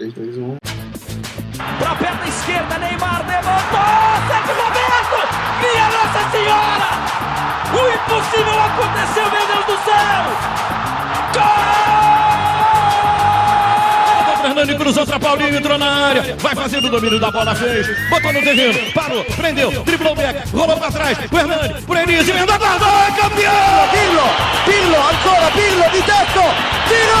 3, 2, 1. Pra perna esquerda, Neymar levantou! Sérgio Roberto! Minha Nossa Senhora! O impossível aconteceu, meu Deus do céu! Gol! Fernando cruzou pra Paulinho, entrou na área. Vai fazendo o domínio da bola, fez. Botou no terreno, parou, prendeu, driblou o back, rolou pra trás. O Hernani, por Enis, emenda, guardou, é campeão! Pirlo, Pirlo, ancora Pirlo di tetto, tiro,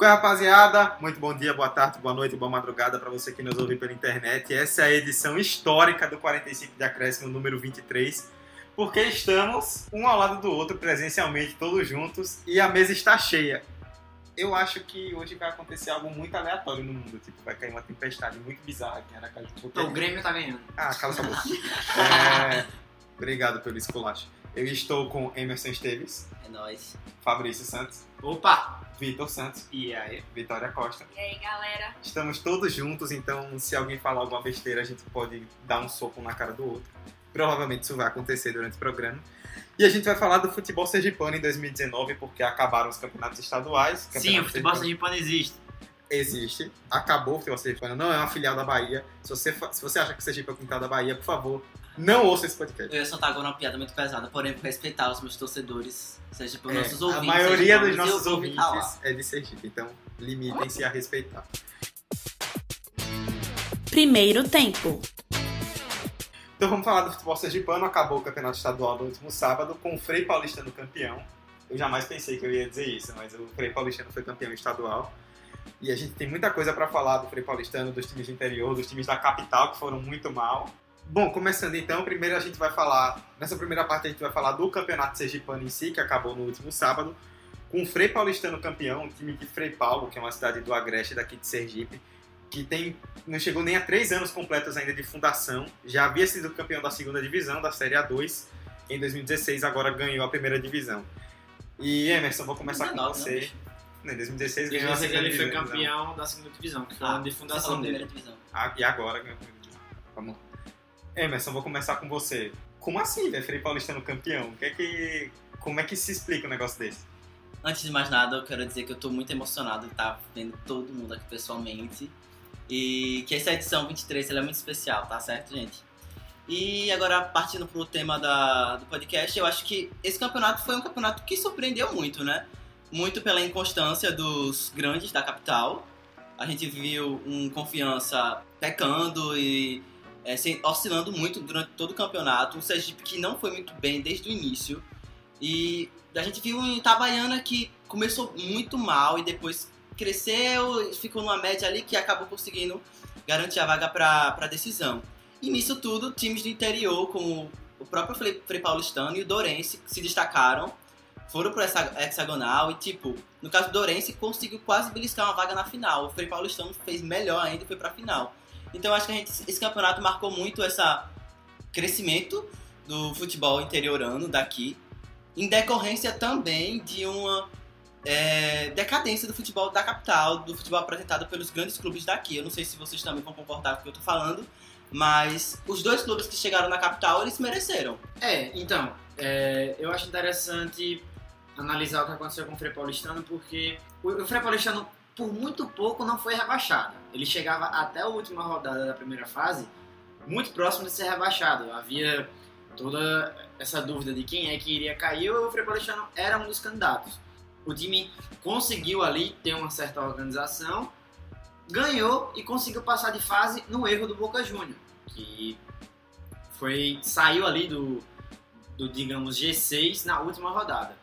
Oi, rapaziada? Muito bom dia, boa tarde, boa noite, boa madrugada para você que nos ouve pela internet. Essa é a edição histórica do 45 de Acréscimo, número 23, porque estamos um ao lado do outro, presencialmente, todos juntos, e a mesa está cheia. Eu acho que hoje vai acontecer algo muito aleatório no mundo, tipo, vai cair uma tempestade muito bizarra aqui em Aracaju. Porque- O Grêmio tá ganhando. Ah, cala sua boca. É, Obrigado pelo esculacho. Eu estou com Emerson Esteves, É nóis. Fabrício Santos, Opa! Vitor Santos E aí? Vitória Costa. E aí, galera? Estamos todos juntos, então se alguém falar alguma besteira, a gente pode dar um soco na cara do outro. Provavelmente isso vai acontecer durante o programa. E a gente vai falar do futebol sergipano em 2019, porque acabaram os campeonatos estaduais. Sim, o Campeonato futebol sergipano existe. existe. Acabou o futebol sergipano, não é uma filial da Bahia. Se você, se você acha que o Sergipe é o quintal da Bahia, por favor, não ouça esse podcast. Eu ia soltar agora uma piada muito pesada, porém, por respeitar os meus torcedores, seja por É, nossos a ouvintes. maioria sergipanos, dos nossos ouvintes calar. é de Sergipe, então limitem-se a respeitar. Primeiro tempo. Então vamos falar do futebol sergipano. Acabou o campeonato estadual no último sábado com o Frei Paulistano campeão. Eu jamais pensei que eu ia dizer isso, mas o Frei Paulistano foi campeão estadual. E a gente tem muita coisa para falar do Frei Paulistano, dos times do interior, dos times da capital que foram muito mal. Bom, começando então, primeiro a gente vai falar, nessa primeira parte a gente vai falar do campeonato sergipano em si, que acabou no último sábado, com o Frei Paulistano campeão, um time de Frei Paulo, que é uma cidade do Agreste daqui de Sergipe, que tem não chegou nem a três anos completos ainda de fundação. Já havia sido campeão da segunda divisão, da Série A2. Em 2016, agora ganhou a primeira divisão. E Emerson, vou começar com 19, você. Em 2016 Em ganhou a 2016 segunda ele foi campeão da segunda divisão, que foi Ah, o de fundação dele. primeira divisão. Ah, e agora ganhou a primeira divisão. Vamos. Emerson, vou começar com você. Como assim, velho? Frei Paulistano campeão? Que é que... Como é que se explica um negócio desse? Antes de mais nada, eu quero dizer que eu tô muito emocionado de estar vendo todo mundo aqui pessoalmente. E que essa edição 23 ela é muito especial, tá certo, gente? E agora, partindo pro tema da, do podcast, eu acho que esse campeonato foi um campeonato que surpreendeu muito, né? Muito pela inconstância dos grandes da capital. A gente viu um confiança pecando e é, oscilando muito durante todo o campeonato. Um Sergipe que não foi muito bem desde o início. E a gente viu um Itabaiana que começou muito mal e depois cresceu, ficou numa média ali que acabou conseguindo garantir a vaga para a decisão. E nisso tudo, times do interior, como o próprio Frei, Paulistano e o Dorense, se destacaram, foram para essa hexagonal e, tipo, no caso do Dorense, conseguiu quase beliscar uma vaga na final. O Frei Paulistano fez melhor ainda e foi para a final. Então, acho que gente, esse campeonato marcou muito esse crescimento do futebol interiorano daqui, em decorrência também de uma é, decadência do futebol da capital, do futebol apresentado pelos grandes clubes daqui. Eu não sei se vocês também vão concordar com o que eu tô falando, mas os dois clubes que chegaram na capital, eles mereceram. É, então, é, eu acho interessante analisar o que aconteceu com o Frei Paulistano, porque o, o Frei Paulistano, por muito pouco, não foi rebaixado. Ele chegava até a última rodada da primeira fase, muito próximo de ser rebaixado. Havia toda essa dúvida de quem é que iria cair, o Frei Paulistano era um dos candidatos. O time conseguiu ali ter uma certa organização, ganhou e conseguiu passar de fase no erro do Boca Júnior, que foi saiu ali do, do digamos G6 na última rodada.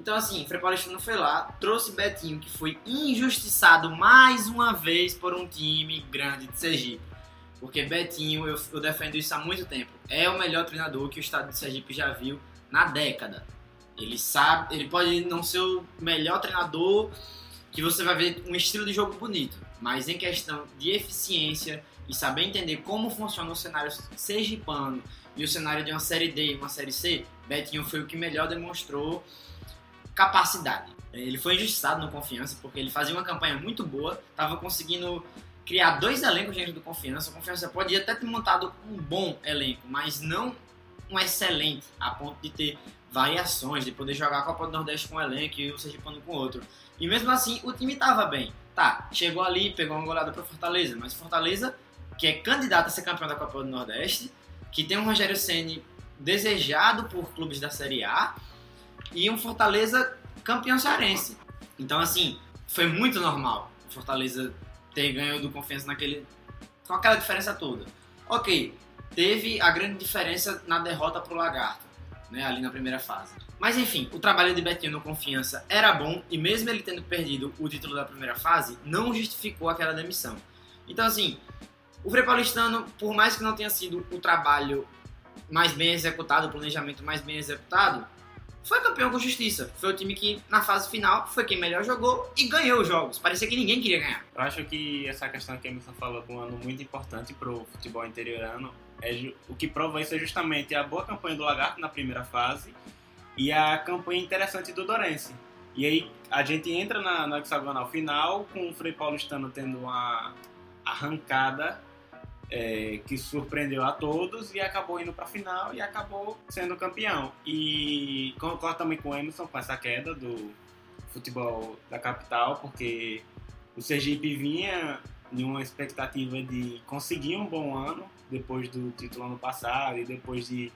Então assim, Frei Paulistano foi lá, trouxe Betinho, que foi injustiçado mais uma vez por um time grande de Sergipe. Porque Betinho, eu, eu defendo isso há muito tempo, é o melhor treinador que o estado de Sergipe já viu na década. Ele sabe, ele pode não ser o melhor treinador que você vai ver um estilo de jogo bonito, mas em questão de eficiência, e saber entender como funciona o cenário sergipano e o cenário de uma série D e uma série C, Betinho foi o que melhor demonstrou capacidade. Ele foi injustiçado no Confiança porque ele fazia uma campanha muito boa, estava conseguindo criar dois elencos dentro do Confiança. O Confiança podia até ter montado um bom elenco, mas não um excelente, a ponto de ter variações, de poder jogar a Copa do Nordeste com um elenco e o Sergipano com outro. E mesmo assim, o time estava bem. Tá, chegou ali, pegou uma goleada para Fortaleza, mas Fortaleza, que é candidato a ser campeão da Copa do Nordeste, que tem um Rogério Ceni desejado por clubes da Série A e um Fortaleza campeão cearense. Então, assim, foi muito normal o Fortaleza ter ganho do Confiança naquele com aquela diferença toda. Ok, teve a grande diferença na derrota pro Lagarto, né, ali na primeira fase. Mas enfim, o trabalho de Betinho no Confiança era bom e mesmo ele tendo perdido o título da primeira fase, não justificou aquela demissão. Então assim, o Frei Paulistano, por mais que não tenha sido o trabalho mais bem executado, o planejamento mais bem executado, foi campeão com justiça. Foi o time que, na fase final, foi quem melhor jogou e ganhou os jogos. Parecia que ninguém queria ganhar. Eu acho que essa questão que a Emerson falou com um ano muito importante pro futebol interiorano. É, o que prova isso é justamente a boa campanha do Lagarto na primeira fase e a campanha interessante do Dorense. E aí a gente entra na, na hexagonal final com o Frei Paulistano tendo uma arrancada é, que surpreendeu a todos e acabou indo para a final e acabou sendo campeão. E concordo também com o Emerson com essa queda do futebol da capital, porque o Sergipe vinha em uma expectativa de conseguir um bom ano depois do título ano passado e depois de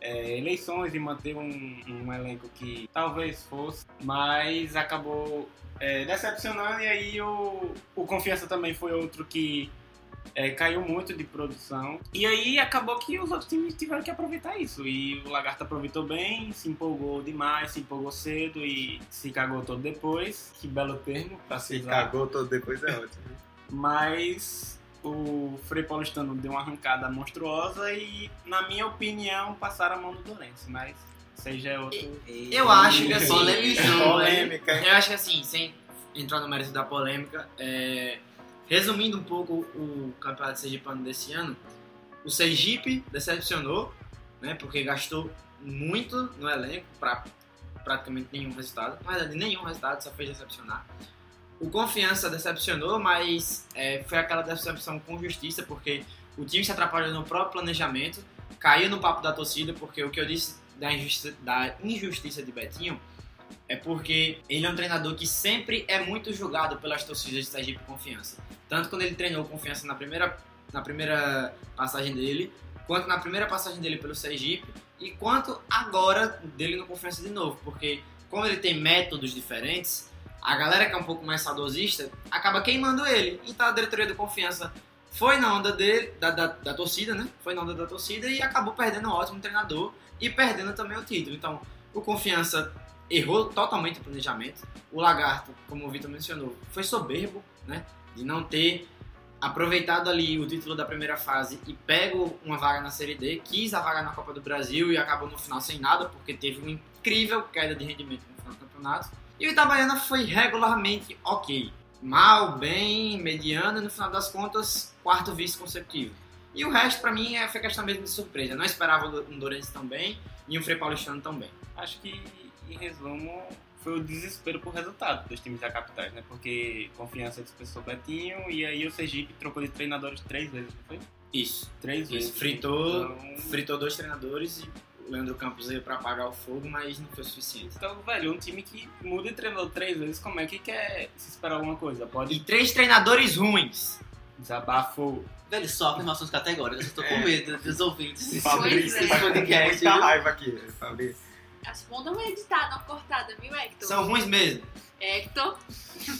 é, eleições e manter um, um elenco que talvez fosse, mas acabou é, decepcionando e aí o, o Confiança também foi outro que é, caiu muito de produção. E aí acabou que os outros times tiveram que aproveitar isso. E o Lagarto aproveitou bem, se empolgou demais, se empolgou cedo e se cagou todo depois. Que belo termo pra se Se usar. cagou todo depois é ótimo. Mas o Frei Paulistano deu uma arrancada monstruosa e, na minha opinião, passaram a mão do Dorense. Mas seja é outro. Eu acho que assim. Polêmica? Eu acho que assim, sem entrar no mérito da polêmica, é, resumindo um pouco o campeonato sergipano desse ano, o Sergipe decepcionou, né, porque gastou muito no elenco para praticamente nenhum resultado. Na verdade, nenhum resultado, só fez decepcionar. O Confiança decepcionou, mas é, foi aquela decepção com justiça, porque o time se atrapalhou no próprio planejamento, caiu no papo da torcida, porque o que eu disse da injustiça, da injustiça de Betinho é porque ele é um treinador que sempre é muito julgado pelas torcidas de Sergipe Confiança. Tanto quando ele treinou Confiança na primeira, na primeira passagem dele, quanto na primeira passagem dele pelo Sergipe, e quanto agora dele no Confiança de novo, porque como ele tem métodos diferentes, a galera que é um pouco mais saudosista acaba queimando ele. Então a diretoria do Confiança foi na onda dele, da, da, da torcida, né? Foi na onda da torcida e acabou perdendo um ótimo treinador e perdendo também o título. Então o Confiança errou totalmente o planejamento. O Lagarto, como o Vitor mencionou, foi soberbo, né? De não ter aproveitado ali o título da primeira fase e pego uma vaga na Série D, quis a vaga na Copa do Brasil e acabou no final sem nada, porque teve uma incrível queda de rendimento no final do campeonato. E o Itabaiana foi regularmente ok. Mal, bem, mediano, e no final das contas, quarto vice consecutivo. E o resto, pra mim, é- foi questão mesmo de surpresa. Eu não esperava um Dorense tão bem e um Frei Paulistano tão bem. Acho que, em resumo, foi o desespero por resultado dos times da capitais, né? Porque confiança dispensou Betinho e aí o Sergipe trocou de treinadores três vezes, não foi? Isso. Três vezes. Isso. Fritou, Então, fritou dois treinadores e o Leandro Campos veio pra apagar o fogo, mas não foi suficiente. Então, velho, um time que muda de treinador três vezes, como é que quer se esperar alguma coisa? E Pode três treinadores ruins. desabafo. Velho, só afirmações categóricas. Eu tô com medo dos ouvintes Fabrício tá podcast. muita raiva aqui, Fabrício. Acho bom dar uma editada, uma cortada, viu, Hector? São ruins mesmo. Hector.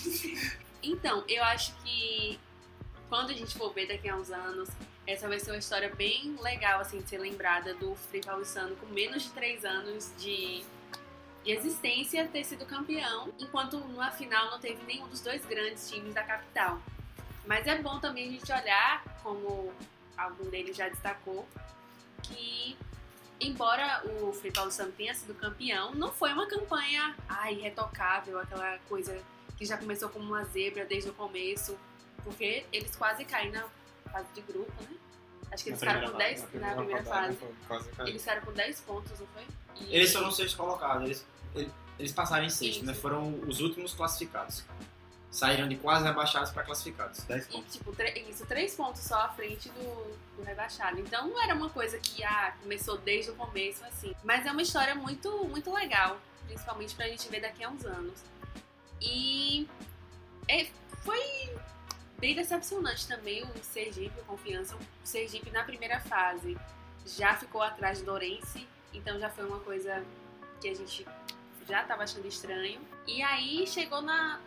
então, eu acho que quando a gente for ver daqui a uns anos, essa vai ser uma história bem legal, assim, de ser lembrada do Frei Paulistano com menos de três anos de, de existência ter sido campeão, enquanto na final não teve nenhum dos dois grandes times da capital. Mas é bom também a gente olhar, como algum deles já destacou, que embora o Frei Paulistano tenha sido campeão, não foi uma campanha ai, retocável, aquela coisa que já começou como uma zebra desde o começo, porque eles quase caem na fase de grupo, né? Acho que eles ficaram com primeira 10 fase, na primeira fase. quase caiu. Eles ficaram com 10 pontos, não foi? E- Eles foram os sextos colocados, eles, eles, passaram em sexto, né? Foram os últimos classificados. Saíram de quase rebaixados para classificados. 10 E, tipo, isso, três pontos só à frente do, do rebaixado. Então não era uma coisa que ah, começou desde o começo, assim. Mas é uma história muito, muito legal, principalmente pra gente ver daqui a uns anos. E é, foi bem decepcionante também o Sergipe, o Confiança. O Sergipe na primeira fase já ficou atrás do Orense, então já foi uma coisa que a gente já tava achando estranho. E aí chegou na,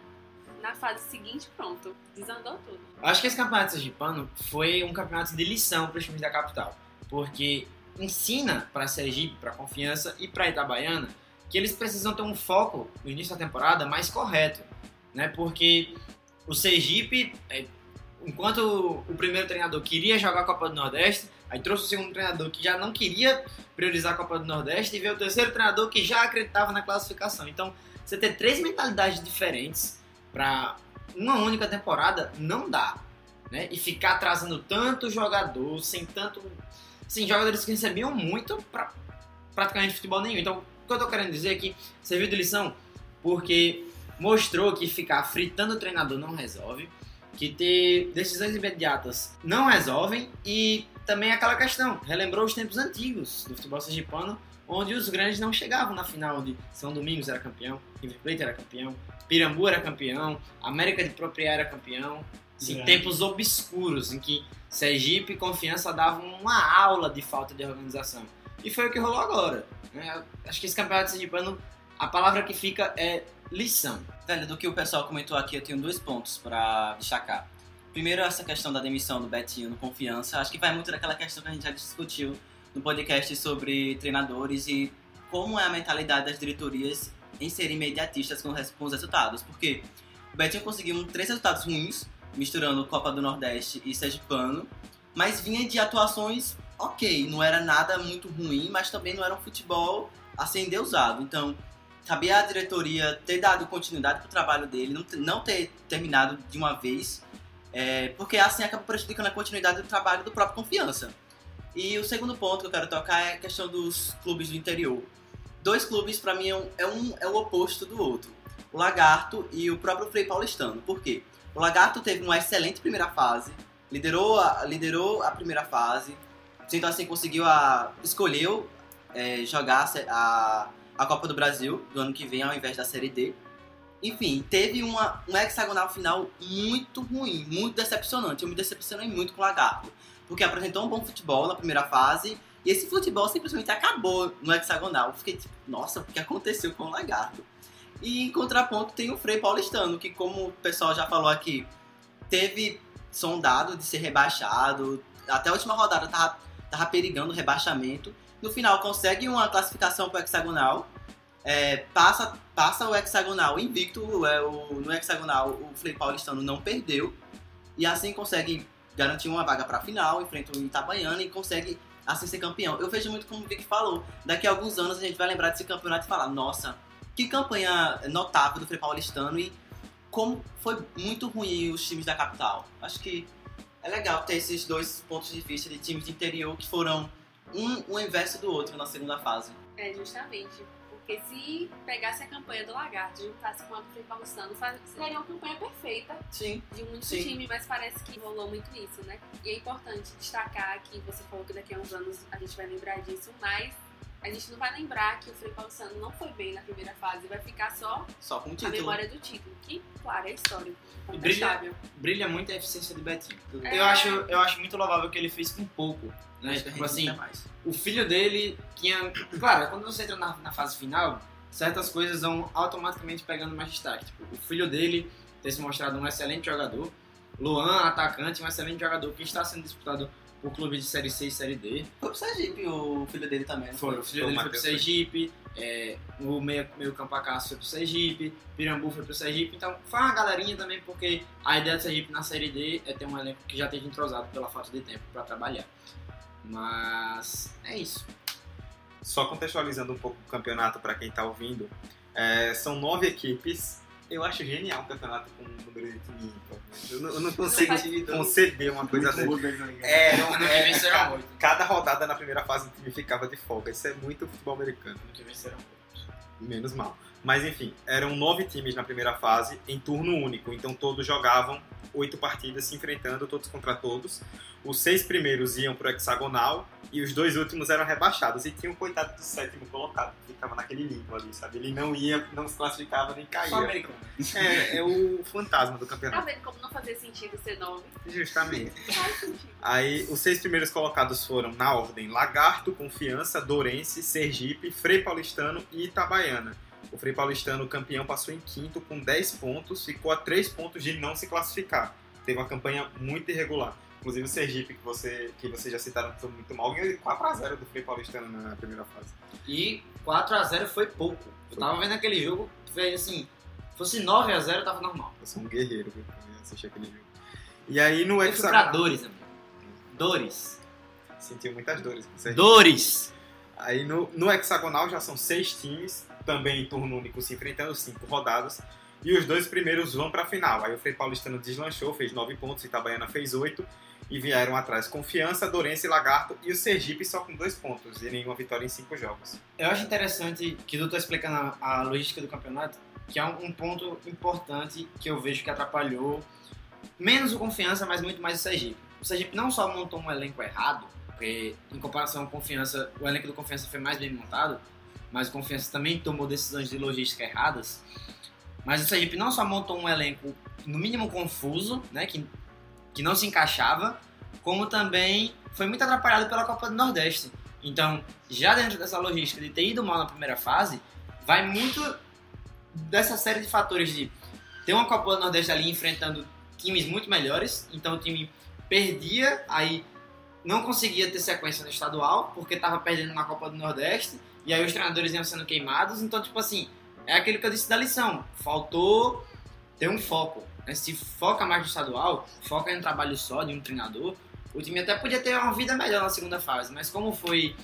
na fase seguinte, pronto, desandou tudo. Acho que esse campeonato sergipano foi um campeonato de lição para os times da capital, porque ensina para Sergipe, para Confiança e para Itabaiana que eles precisam ter um foco no início da temporada mais correto, né? Porque o Sergipe, é, enquanto o primeiro treinador queria jogar a Copa do Nordeste, aí trouxe o segundo treinador que já não queria priorizar a Copa do Nordeste e veio o terceiro treinador que já acreditava na classificação. Então, você ter três mentalidades diferentes para uma única temporada não dá, né? E ficar atrasando tanto jogador, sem tanto, assim, jogadores que recebiam muito para praticamente futebol nenhum. Então, o que eu tô querendo dizer é que serviu de lição porque mostrou que ficar fritando o treinador não resolve, que ter decisões imediatas não resolvem e também aquela questão, relembrou os tempos antigos do futebol sergipano, onde os grandes não chegavam na final, onde São Domingos era campeão, River Plate era campeão, Pirambu era campeão, América de Propriá era campeão, assim, tempos obscuros em que Sergipe e Confiança davam uma aula de falta de organização. E foi o que rolou agora. né? Acho que esse campeonato sergipano, a palavra que fica é lição. Velho, do que o pessoal comentou aqui, eu tenho dois pontos pra destacar. Primeiro, essa questão da demissão do Betinho no Confiança. Acho que vai muito daquela questão que a gente já discutiu no podcast sobre treinadores e como é a mentalidade das diretorias em serem imediatistas com, com os resultados. Porque o Betinho conseguiu três resultados ruins, misturando Copa do Nordeste e Sergipano, mas vinha de atuações ok, não era nada muito ruim, mas também não era um futebol assim endeusado. Então, cabia à diretoria ter dado continuidade pro trabalho dele, não, ter- não ter terminado de uma vez, é, porque assim acaba prejudicando a continuidade do trabalho do próprio Confiança. E o segundo ponto que eu quero tocar é a questão dos clubes do interior. Dois clubes, pra mim, é, um, é, um- é o oposto do outro. O Lagarto e o próprio Frei Paulistano. Por quê? O Lagarto teve uma excelente primeira fase, liderou a, liderou a primeira fase, então assim conseguiu a escolheu é, jogar a, a Copa do Brasil do ano que vem ao invés da Série D. Enfim, teve uma, um hexagonal final muito ruim, muito decepcionante. Eu me decepcionei muito com o Lagarto, porque apresentou um bom futebol na primeira fase e esse futebol simplesmente acabou no hexagonal. Fiquei tipo, nossa, o que aconteceu com o Lagarto? E em contraponto tem o Frei Paulistano, que como o pessoal já falou aqui, teve sondado de ser rebaixado, até a última rodada tava, tava perigando o rebaixamento. No final consegue uma classificação para o hexagonal, é, passa, passa o hexagonal invicto, é, o, no hexagonal o Frei Paulistano não perdeu, e assim consegue garantir uma vaga para a final, enfrenta o Itabaiana e consegue assim ser campeão. Eu vejo muito como o Vic falou, daqui a alguns anos a gente vai lembrar desse campeonato e falar, nossa, que campanha notável do Frei Paulistano e como foi muito ruim os times da capital. Acho que é legal ter esses dois pontos de vista de times de interior que foram um, um inverso do outro na segunda fase. É, justamente. Porque se pegasse a campanha do Lagarto e juntasse com a do Frei Paulistano, seria uma campanha perfeita Sim. de um único time, mas parece que rolou muito isso, né? E é importante destacar que você falou que daqui a uns anos a gente vai lembrar disso, mas a gente não vai lembrar que o Frei Paulistano não foi bem na primeira fase, vai ficar só Só com a memória do título, que, claro, é histórico. Brilha, brilha muito a eficiência do Betinho. É. Eu, acho, eu acho muito louvável que ele fez com pouco. Né? Acho Tipo assim, o filho dele tinha. Claro, quando você entra na, na fase final, certas coisas vão automaticamente pegando mais destaque. Tipo, o filho dele ter se mostrado um excelente jogador. Luan, atacante, um excelente jogador que está sendo disputado por clube de Série C e Série D. Foi pro Sergipe o filho dele também. não Foi, o filho Foi o dele foi pro Matheus, Sergipe, é, o meio, meio campo Acácio foi pro Sergipe, Pirambu foi pro Sergipe, então foi uma galerinha também, porque a ideia do Sergipe na Série D é ter um elenco que já esteja entrosado pela falta de tempo para trabalhar. Mas é isso. Só contextualizando um pouco o campeonato para quem tá ouvindo, é, são nove equipes. Eu acho genial um campeonato com um número de time ímpar. Eu não, eu não consigo Não conceber uma coisa dessa. Né? É, que é, oito. cada rodada na primeira fase o time ficava de folga. Isso é muito futebol americano. Menos mal. Mas enfim, eram nove times na primeira fase, em turno único. Então todos jogavam oito partidas se enfrentando, todos contra todos. Os seis primeiros iam pro hexagonal e os dois últimos eram rebaixados. E tinha um coitado do sétimo colocado, que ficava naquele limbo ali, sabe? Ele não ia, não se classificava nem Só caía. americano. É, é o fantasma do Tá campeonato. vendo como não fazia sentido ser nove? Justamente. Faz sentido. Aí, os seis primeiros colocados foram, na ordem, Lagarto, Confiança, Dourense, Sergipe, Frei Paulistano e Itabaiana. O Frei Paulistano, campeão, passou em quinto com 10 pontos, ficou a 3 pontos de não se classificar. Teve uma campanha muito irregular. Inclusive o Sergipe, que você, que vocês já citaram, foi muito mal, ganhou de 4x0 do Frei Paulistano na primeira fase. E 4x0 foi pouco. Eu tava vendo aquele jogo, foi assim, fosse 9x0 tava normal. Eu sou um guerreiro, viu, pra assistir aquele jogo. E aí no Eu fui pra hexagonal... dores, amigo. Dores. Sentiu muitas dores com o Sergipe. Dores! Aí no, no hexagonal já são seis times, também em turno único se enfrentando, cinco rodadas. E os dois primeiros vão para a final. Aí o Frei Paulistano deslanchou, fez nove pontos, Itabaiana fez oito. E vieram atrás Confiança, Dourense e Lagarto. E o Sergipe só com dois pontos e nenhuma vitória em cinco jogos. Eu acho interessante que tu tá explicando a, logística do campeonato, que é um, um ponto importante que eu vejo que atrapalhou menos o Confiança, mas muito mais o Sergipe. O Sergipe não só montou um elenco errado, porque em comparação com Confiança, o elenco do Confiança foi mais bem montado, mas o Confiança também tomou decisões de logística erradas. Mas o Sergipe não só montou um elenco no mínimo confuso, né, que, que não se encaixava, como também foi muito atrapalhado pela Copa do Nordeste. Então, já dentro dessa logística de ter ido mal na primeira fase, vai muito dessa série de fatores de ter uma Copa do Nordeste ali enfrentando times muito melhores, então o time perdia, aí não conseguia ter sequência no estadual, porque estava perdendo na Copa do Nordeste, e aí os treinadores iam sendo queimados, então, tipo assim, é aquilo que eu disse da lição, faltou ter um foco. Né? Se foca mais no estadual, foca em um trabalho só de um treinador, o time até podia ter uma vida melhor na segunda fase, mas como foi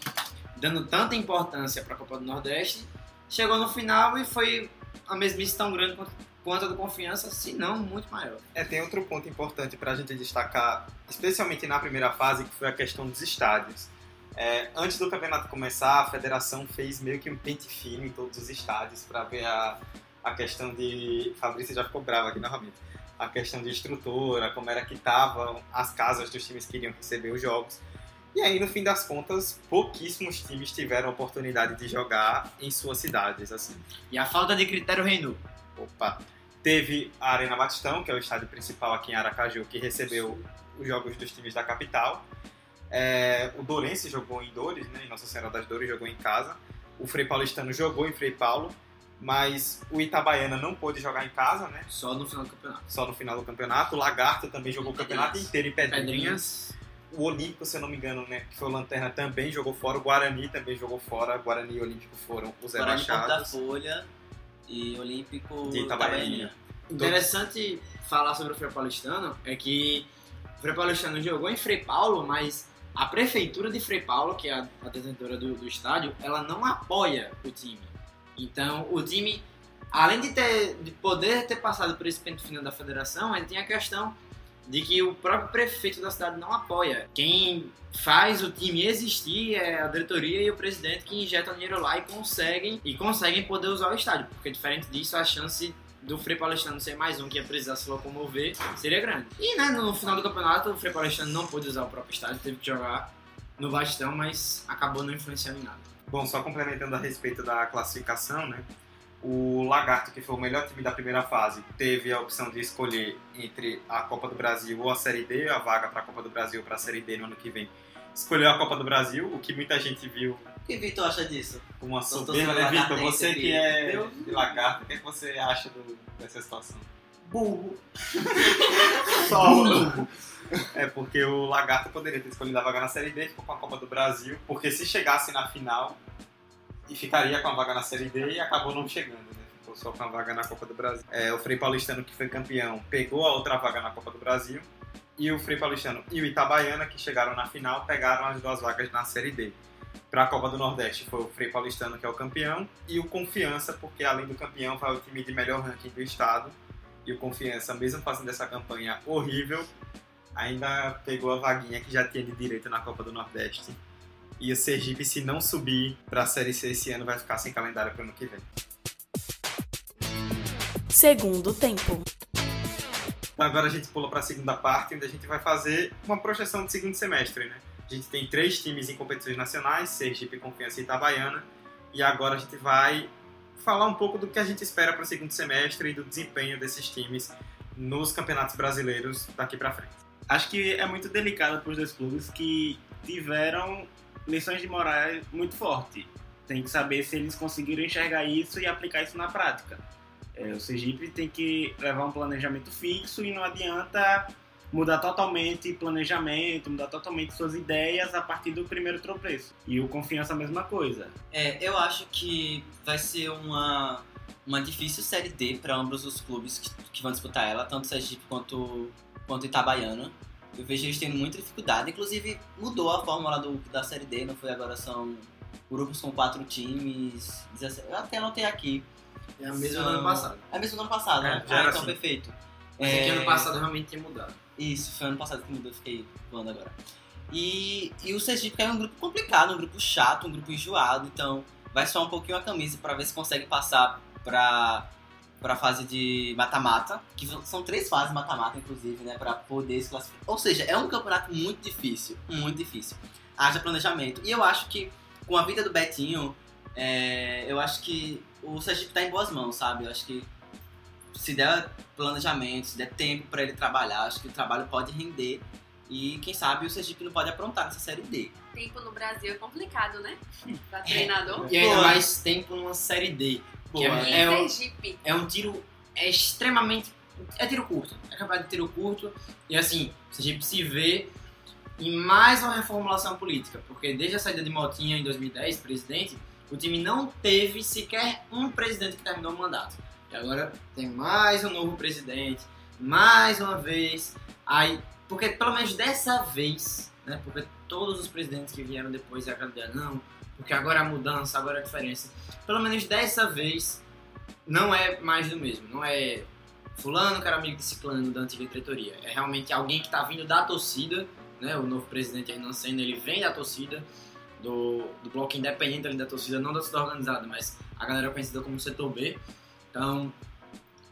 dando tanta importância para a Copa do Nordeste, chegou no final e foi a mesmice tão grande quanto, quanto a do Confiança, se não muito maior. É, tem outro ponto importante para a gente destacar, especialmente na primeira fase, que foi a questão dos estádios. É, antes do campeonato começar, a federação fez meio que um pente fino em todos os estádios para ver a, a questão de. Fabrício já ficou bravo aqui novamente. A questão de estrutura, como era que estavam as casas dos times que iriam receber os jogos. E aí, no fim das contas, pouquíssimos times tiveram a oportunidade de jogar em suas cidades. assim. E a falta de critério reinou. Opa! Teve a Arena Batistão, que é o estádio principal aqui em Aracaju, que recebeu os jogos dos times da capital. É, o Dourense jogou em Dores, né, Nossa Senhora das Dores, jogou em casa. O Frei Paulistano jogou em Frei Paulo, mas o Itabaiana não pôde jogar em casa, né, Só no final do campeonato. só no final do campeonato. O Lagarto também jogou o campeonato inteiro em Pedrinhas. Pedrinhas. O Olímpico, se eu não me engano, né, que foi o Lanterna, também jogou fora. O Guarani também jogou fora. Guarani e Olímpico foram os Guarani Porto da rebaixados. Folha e Olímpico De Itabaianinha. Interessante falar sobre o Frei Paulistano é que o Frei Paulistano jogou em Frei Paulo, mas a prefeitura de Frei Paulo, que é a, a detentora do, do estádio, ela não apoia o time. Então, o time, além de, ter, de poder ter passado por esse pente fino da federação, ele tem a questão de que o próprio prefeito da cidade não apoia. Quem faz o time existir é a diretoria e o presidente que injetam dinheiro lá e conseguem e conseguem poder usar o estádio, porque diferente disso a chance do Frei Paulistano ser mais um que ia precisar se locomover seria grande. E né, no final do campeonato o Frei Paulistano não pôde usar o próprio estádio, teve que jogar no Bastão, mas acabou não influenciando em nada. Bom, só complementando a respeito da classificação, né? O Lagarto, que foi o melhor time da primeira fase, teve a opção de escolher entre a Copa do Brasil ou a Série D, a vaga para a Copa do Brasil para a Série D no ano que vem. Escolheu a Copa do Brasil, o que muita gente viu O que Vitor acha disso? como uma soberba, né, Vitor? Você que é Eu- de Lagarto, o que, é que você acha do- dessa situação? Burro. Só É porque o Lagarto poderia ter escolhido a vaga na Série D, ficou com a Copa do Brasil, porque se chegasse na final, e ficaria com a vaga na Série D e acabou não chegando, né? Ficou só com a vaga na Copa do Brasil. É, o Frei Paulistano, que foi campeão, pegou a outra vaga na Copa do Brasil, e o Frei Paulistano e o Itabaiana, que chegaram na final, pegaram as duas vagas na Série D. Para a Copa do Nordeste foi o Frei Paulistano, que é o campeão, e o Confiança, porque além do campeão vai o time de melhor ranking do estado, E o Confiança, mesmo fazendo essa campanha horrível, ainda pegou a vaguinha que já tinha de direito na Copa do Nordeste. E o Sergipe, se não subir para a Série C esse ano, vai ficar sem calendário para o ano que vem. Segundo tempo. Agora a gente pula para a segunda parte, onde a gente vai fazer uma projeção de segundo semestre, né? A gente tem três times em competições nacionais, Sergipe, Confiança e Itabaiana. E agora a gente vai falar um pouco do que a gente espera para o segundo semestre e do desempenho desses times nos campeonatos brasileiros daqui para frente. Acho que é muito delicado para os dois clubes que tiveram lições de moral muito forte. Tem que saber se eles conseguiram enxergar isso e aplicar isso na prática. É, o Sergipe tem que levar um planejamento fixo e não adianta mudar totalmente planejamento, mudar totalmente suas ideias a partir do primeiro tropeço. E o Confiança a mesma coisa. É, eu acho que vai ser uma, uma difícil Série D para ambos os clubes que, que vão disputar ela, tanto Sergipe quanto, quanto Itabaiana. Eu vejo eles tendo muita dificuldade, inclusive mudou a fórmula do, da Série D, não foi agora são grupos com quatro times, 17, eu até anotei aqui. É a mesma São- do ano passado. É a mesma do ano passado, É, né? já Ah, era então assim. perfeito. Mas é que É, ano passado realmente tinha mudado. Isso, foi ano passado que mudou, eu fiquei voando agora. E, e o Sergipe é um grupo complicado, um grupo chato, um grupo enjoado, então vai suar um pouquinho a camisa pra ver se consegue passar pra, pra fase de mata-mata, que são três fases mata-mata, inclusive, né, pra poder se classificar. Ou seja, é um campeonato muito difícil, muito difícil. Haja planejamento. E eu acho que com a vida do Betinho, é, eu acho que o Sergipe tá em boas mãos, sabe? Eu acho que se der planejamento, se der tempo pra ele trabalhar, acho que o trabalho pode render. E quem sabe o Sergipe não pode aprontar nessa série D. Tempo no Brasil é complicado, né? Pra treinador. E ainda mais tempo numa série D. Que Boa. é, é, um- é um tiro é extremamente. É tiro curto. É capaz de tiro curto. E assim, o Sergipe se vê em mais uma reformulação política. Porque desde a saída de Motinha em 2010, presidente, o time não teve sequer um presidente que terminou o mandato. E agora tem mais um novo presidente, mais uma vez. Aí, porque pelo menos dessa vez, né? Porque todos os presidentes que vieram depois é ideia, não, porque agora a mudança, agora a diferença. Pelo menos dessa vez não é mais do mesmo. Não é fulano que era amigo de ciclano da antiga diretoria. É realmente alguém que está vindo da torcida, né? O novo presidente Hernan Senna, ele vem da torcida, do, do bloco independente ali da torcida, não da torcida organizada, mas a galera conhecida como setor B. Então,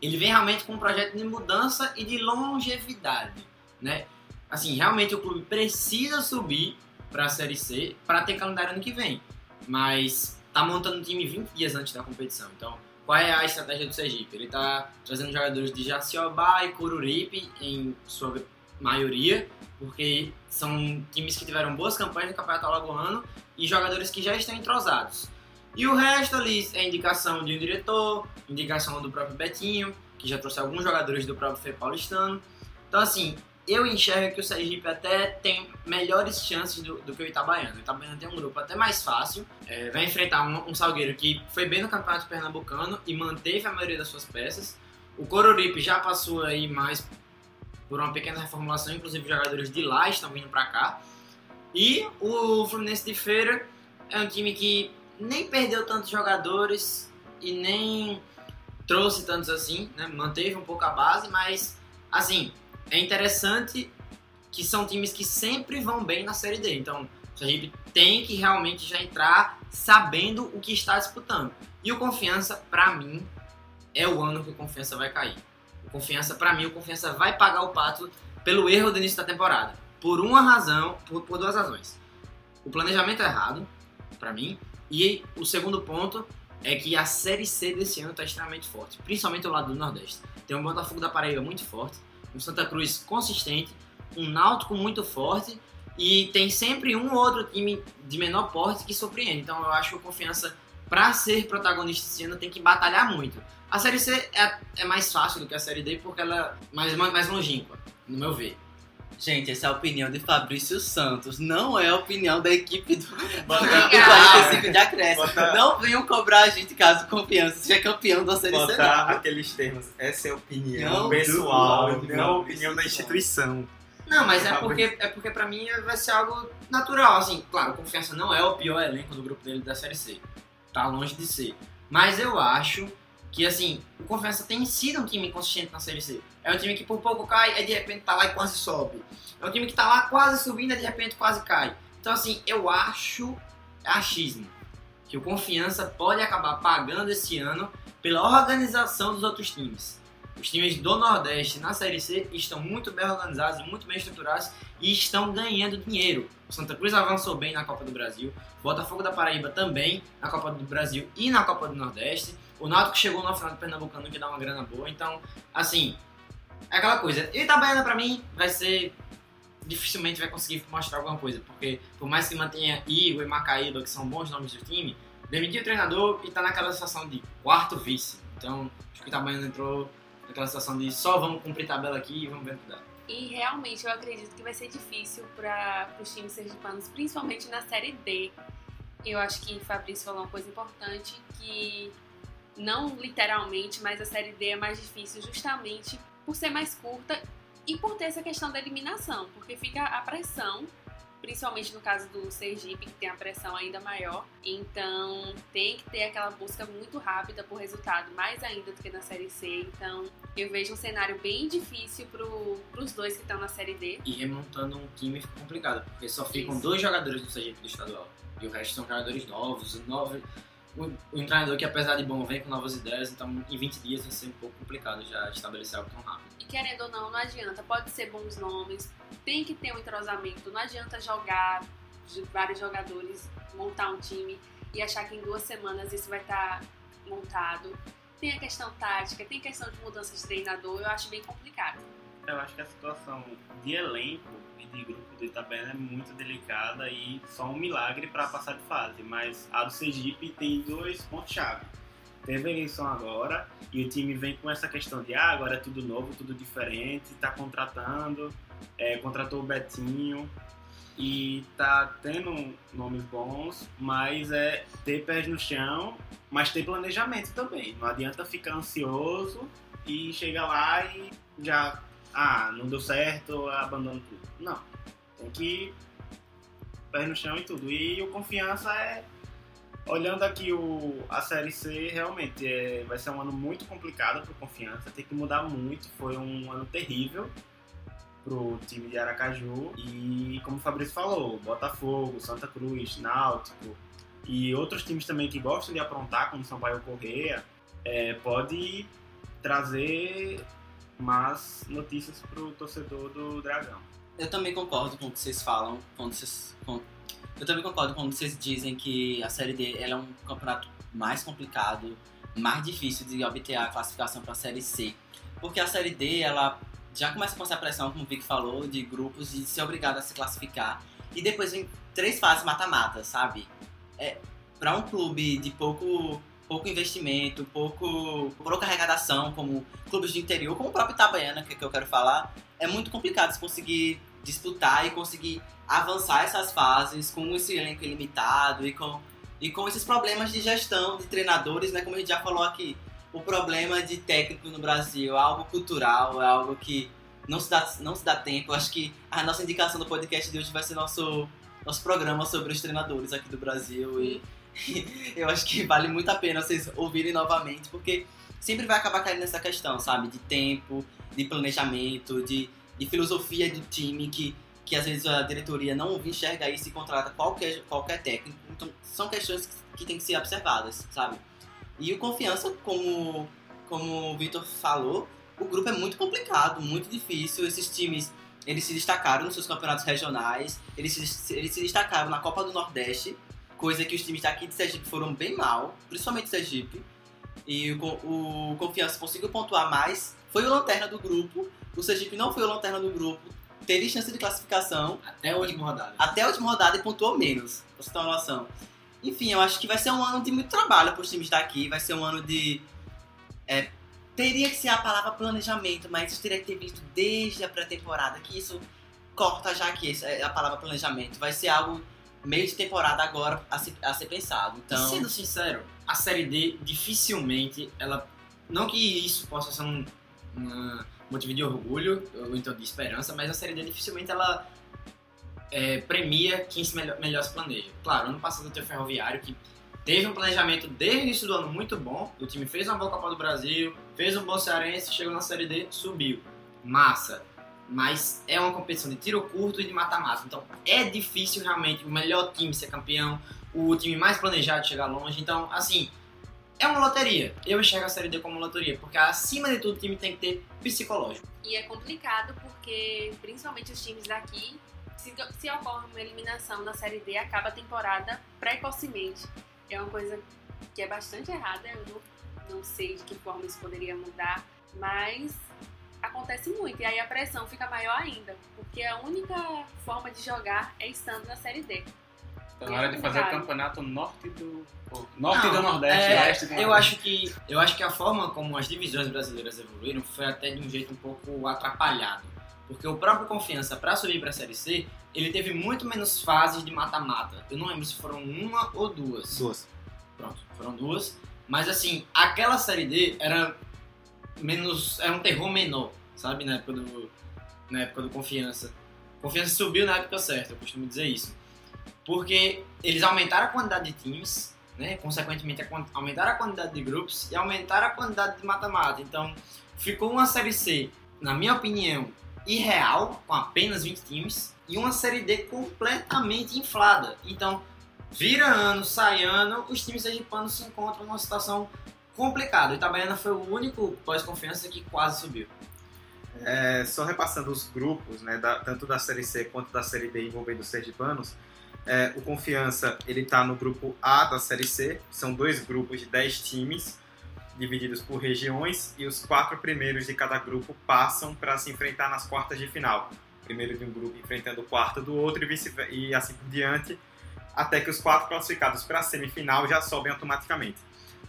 ele vem realmente com um projeto de mudança e de longevidade, né? Assim, realmente o clube precisa subir para a Série C para ter calendário ano que vem. Mas tá montando um time 20 dias antes da competição. Então, qual é a estratégia do Sergipe? Ele tá trazendo jogadores de Jaciobá e Coruripe em sua maioria, porque são times que tiveram boas campanhas no Campeonato Alagoano e jogadores que já estão entrosados. E o resto ali é indicação de um diretor, indicação do próprio Betinho, que já trouxe alguns jogadores do próprio Fê Paulistano. Então, assim, eu enxergo que o Sergipe até tem melhores chances do, do que o Itabaiana. O Itabaiana tem um grupo até mais fácil, é, vai enfrentar um, um Salgueiro que foi bem no Campeonato Pernambucano e manteve a maioria das suas peças. O Coruripe já passou aí mais por uma pequena reformulação, inclusive jogadores de lá estão vindo para cá. E o Fluminense de Feira é um time que nem perdeu tantos jogadores e nem trouxe tantos assim, né? Manteve um pouco a base, mas assim, é interessante que são times que sempre vão bem na Série D. Então, o Sergipe tem que realmente já entrar sabendo o que está disputando. E o Confiança, pra mim, é o ano que o Confiança vai cair. O Confiança, pra mim, o Confiança vai pagar o pato pelo erro do início da temporada. Por uma razão, por, por duas razões. O planejamento é errado, pra mim, e o segundo ponto é que a Série C desse ano está extremamente forte, principalmente o lado do Nordeste. Tem um Botafogo da Paraíba muito forte, um Santa Cruz consistente, um Náutico muito forte e tem sempre um ou outro time de menor porte que surpreende. Então eu acho que o Confiança, para ser protagonista esse ano, tem que batalhar muito. A Série C é, é mais fácil do que a Série D porque ela é mais, mais longínqua, no meu ver. Gente, essa é a opinião de Fabrício Santos, não é a opinião da equipe do, Bota- do 45 de Acréscimo. Bota- Não venham cobrar a gente caso confiança seja campeão da Série C. aqueles termos. Essa é a opinião Não, pessoal, do- não a opinião da instituição. Não, mas é porque, é porque pra mim vai ser algo natural, assim, claro, o Confiança não é o pior elenco do grupo dele da Série C, tá longe de ser, mas eu acho que assim, o Confiança tem sido um time consistente na Série C. É um time que por pouco cai, aí de repente tá lá e quase sobe. É um time que tá lá quase subindo, e de repente quase cai. Então assim, eu acho achismo que o Confiança pode acabar pagando esse ano pela organização dos outros times. Os times do Nordeste na Série C estão muito bem organizados, muito bem estruturados e estão ganhando dinheiro. O Santa Cruz avançou bem na Copa do Brasil, o Botafogo da Paraíba também na Copa do Brasil e na Copa do Nordeste. O Náutico chegou na final do Pernambucano que dá uma grana boa. Então, assim, é aquela coisa. Itabaiana pra mim vai ser dificilmente vai conseguir mostrar alguma coisa, porque por mais que mantenha Igor e Macaíba, que são bons nomes do time, demitiu o treinador e tá naquela situação de quarto vice. Então, acho que o Itabaiana entrou naquela situação de só vamos cumprir tabela aqui e vamos ver o que dá. E realmente eu acredito que vai ser difícil para os times sergipanos, principalmente na Série D. Eu acho que Fabrício falou uma coisa importante, que não literalmente, mas a Série D é mais difícil justamente por ser mais curta e por ter essa questão da eliminação, porque fica a pressão, principalmente no caso do Sergipe, que tem a pressão ainda maior. Então tem que ter aquela busca muito rápida por resultado, mais ainda do que na Série C. Então eu vejo um cenário bem difícil para os dois que estão na Série D. E remontando um time fica complicado, porque só ficam Isso. dois jogadores do Sergipe do estadual. E o resto são jogadores novos, novos. O, o treinador que apesar de bom vem com novas ideias, então em 20 dias vai ser um pouco complicado já estabelecer algo tão rápido. E querendo ou não, não adianta. Pode ser bons nomes, tem que ter um entrosamento. Não adianta jogar vários jogadores, montar um time e achar que em duas semanas isso vai estar montado. Tem a questão tática, tem questão de mudança de treinador, eu acho bem complicado. Eu acho que a situação de elenco e de grupo do Itabena é muito delicada e só um milagre para passar de fase. Mas a do Sergipe tem dois pontos-chave. Teve a eleição agora e o time vem com essa questão de ah, agora é tudo novo, tudo diferente, tá contratando, é, contratou o Betinho e tá tendo nomes bons, mas é ter pés no chão, mas ter planejamento também. Não adianta ficar ansioso e chegar lá e já ah, não deu certo, abandono tudo. Não. Tem que pés no chão e tudo. E o confiança é. Olhando aqui o, a série C, realmente é, vai ser um ano muito complicado para confiança. Tem que mudar muito. Foi um ano terrível pro time de Aracaju. E como o Fabrício falou, Botafogo, Santa Cruz, Náutico e outros times também que gostam de aprontar, como Sampaio Correia, é, pode trazer más notícias pro torcedor do Dragão. Eu também concordo com o que vocês falam, quando vocês, com- eu também concordo quando vocês dizem que a Série D é um campeonato mais complicado, mais difícil de obter a classificação para a Série C. Porque a Série D, ela já começa com essa pressão, como o Vic falou, de grupos, de ser obrigado a se classificar. E depois vem três fases mata-mata, sabe? É, para um clube de pouco, pouco investimento, pouco, pouca arrecadação, como clubes de interior, como o próprio Itabaiana, que, é que eu quero falar, é muito complicado se conseguir disputar e conseguir avançar essas fases com esse elenco ilimitado e com, e com esses problemas de gestão de treinadores, né? Como a gente já falou aqui, o problema de técnico no Brasil é algo cultural, é algo que não se dá, não se dá tempo. Eu acho que a nossa indicação do podcast de hoje vai ser nosso, nosso programa sobre os treinadores aqui do Brasil e eu acho que vale muito a pena vocês ouvirem novamente, porque sempre vai acabar caindo nessa questão, sabe? De tempo, de planejamento, de, de filosofia do time, que, que às vezes a diretoria não enxerga isso e contrata qualquer, qualquer técnico. Então, são questões que, que têm que ser observadas, sabe? E o Confiança, como, como o Vitor falou, o grupo é muito complicado, muito difícil. Esses times, eles se destacaram nos seus campeonatos regionais, eles eles se destacaram na Copa do Nordeste, coisa que os times daqui de Sergipe foram bem mal, principalmente Sergipe. E o, o Confiança conseguiu pontuar mais, foi o lanterna do grupo. O Sergipe não foi o lanterna do grupo, teve chance de classificação Até a última rodada. até a última rodada e pontuou menos, pra você ter uma noção. Enfim, eu acho que vai ser um ano de muito trabalho para os times daqui, vai ser um ano de. é, teria que ser a palavra planejamento, mas isso teria que ter visto desde a pré-temporada, que isso corta já aqui é a palavra planejamento. Vai ser algo meio de temporada agora a ser, a ser pensado. E Então, sendo sincero, a série D dificilmente ela. Não que isso possa ser um, um motivo de orgulho ou então de esperança, mas a série D dificilmente ela é, premia quem se melhor, melhor se planeja. Claro, ano passado teve o Ferroviário que teve um planejamento desde o início do ano muito bom. O time fez uma boa Copa do Brasil, fez um bom Cearense, chegou na Série D, subiu. Massa. Mas é uma competição de tiro curto e de mata-mata. Então é difícil realmente o melhor time ser campeão, o time mais planejado chegar longe. Então, assim, é uma loteria. Eu enxergo a Série D como uma loteria, porque acima de tudo o time tem que ter psicológico. E é complicado porque, principalmente os times daqui, se, se ocorre uma eliminação na Série D, acaba a temporada precocemente. É uma coisa que é bastante errada, eu não, não sei de que forma isso poderia mudar, mas acontece muito. E aí a pressão fica maior ainda, porque a única forma de jogar é estando na Série D. Tá E na é hora de fazer o campeonato norte do. Norte Não, do Nordeste, é, leste do eu Nordeste. acho que eu acho que a forma como as divisões brasileiras evoluíram foi até de um jeito um pouco atrapalhado, porque o próprio Confiança para subir para a Série C ele teve muito menos fases de mata-mata. Eu não lembro se foram uma ou duas. Duas. Pronto, foram duas. Mas assim, aquela série D era menos. Era um terror menor, sabe? Na época do. Na época do Confiança. Confiança subiu na época certa, eu costumo dizer isso. Porque eles aumentaram a quantidade de times, né? Consequentemente, aumentaram a quantidade de grupos e aumentaram a quantidade de mata-mata. Então, ficou uma série C, na minha opinião, irreal, com apenas 20 times, e uma série D completamente inflada. Então, vira ano, sai ano, os times sergipanos se encontram numa situação complicada. O Itabaiana foi o único pós-confiança que quase subiu. É, só repassando os grupos, né, da- tanto da Série C quanto da Série D envolvendo os sergipanos, é, o Confiança ele está no grupo A da Série C, são dois grupos de 10 times, divididos por regiões, e os quatro primeiros de cada grupo passam para se enfrentar nas quartas de final. Primeiro de um grupo enfrentando o quarto do outro e, vice e assim por diante, até que os quatro classificados para a semifinal já sobem automaticamente.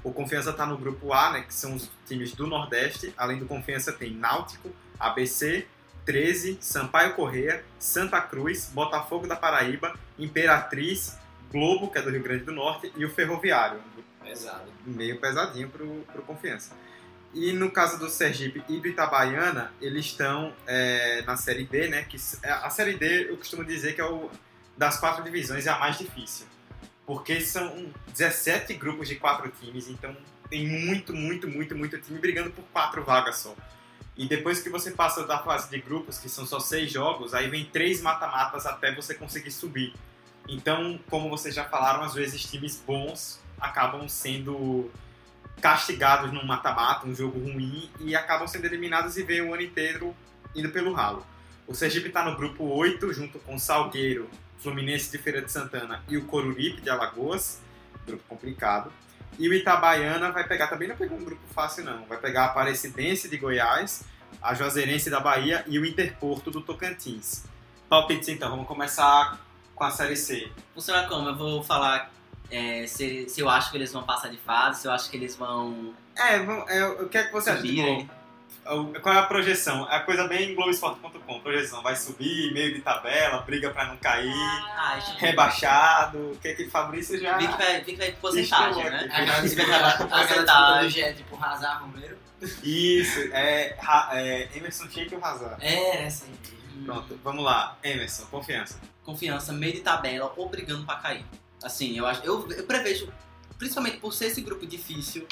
O Confiança está no grupo A, né, que são os times do Nordeste. Além do Confiança, tem Náutico, ABC, 13, Sampaio Correia, Santa Cruz, Botafogo da Paraíba, Imperatriz, Globo, que é do Rio Grande do Norte, e o Ferroviário. Pesado. Meio pesadinho pro, pro Confiança. E no caso do Sergipe e do Itabaiana, eles estão é, na Série D, né? Que s- a Série D eu costumo dizer que é o das quatro divisões é a mais difícil. Porque são 17 grupos de quatro times, então tem muito, muito, muito, muito time brigando por quatro vagas só. E depois que você passa da fase de grupos, que são só seis jogos, aí vem três mata-matas até você conseguir subir. Então, como vocês já falaram, às vezes times bons acabam sendo castigados num mata-mata, um jogo ruim, e acabam sendo eliminados e veem o ano inteiro indo pelo ralo. O Sergipe está no grupo 8, junto com Salgueiro, Fluminense de Feira de Santana e o Coruripe de Alagoas, grupo complicado. E o Itabaiana vai pegar, também não pegou um grupo fácil não, vai pegar a Aparecidense de Goiás, a Juazeirense da Bahia e o Interporto do Tocantins. Palpites então, vamos começar com a Série C. Funciona como? Eu vou falar é, se, se eu acho que eles vão passar de fase, se eu acho que eles vão É, vamos- é, o que é que você subir. Qual é a projeção? É a coisa bem Globoesporte.com. Projeção, vai subir, meio de tabela, briga pra não cair, Ah, que- rebaixado. O que é que Fabrício já... Vi que vai, vi que vai de porcentagem, né? Aquela que disputa do. Jet, tipo, Hazard, Romero. Isso, é, é Emerson Sheik e o Hazard. É, essa aí. Pronto, vamos lá. Emerson, confiança. Confiança, meio de tabela ou brigando pra cair. Assim, eu acho. Eu, eu prevejo, principalmente por ser esse grupo difícil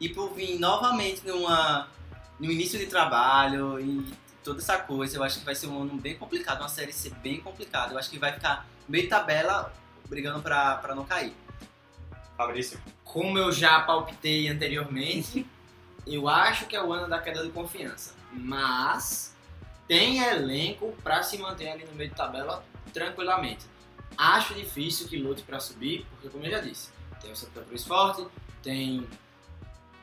e por vir novamente numa, no início de trabalho e toda essa coisa, eu acho que vai ser um ano bem complicado, uma série C bem complicada. Eu acho que vai ficar meio tabela brigando pra, pra não cair. Fabrício. Como eu já palpitei anteriormente, eu acho que é o ano da queda de confiança. Mas tem elenco pra se manter ali no meio de tabela tranquilamente. Acho difícil que lute pra subir, porque como eu já disse, tem o Santa Cruz forte, tem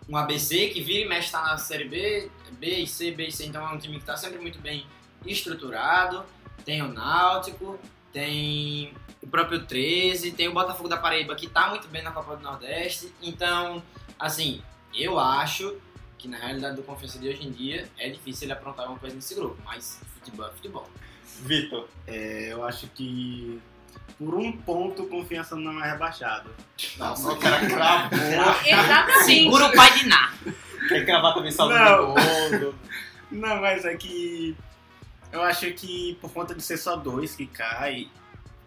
um ABC que vira e mexe tá na Série B, B e C, B e C, então é um time que tá sempre muito bem estruturado. Tem o Náutico, tem o próprio 13, tem o Botafogo da Paraíba que tá muito bem na Copa do Nordeste. Então, assim, eu acho que na realidade do Confiança de hoje em dia é difícil ele aprontar alguma coisa nesse grupo, mas futebol é futebol. Vitor. É, eu acho que por um ponto confiança não é rebaixado. Nossa, o cara cravou. Exatamente. Segura o pai de Ná. Quer cravar também Não. de gol. Não, mas é que eu acho que por conta de ser só dois que cai,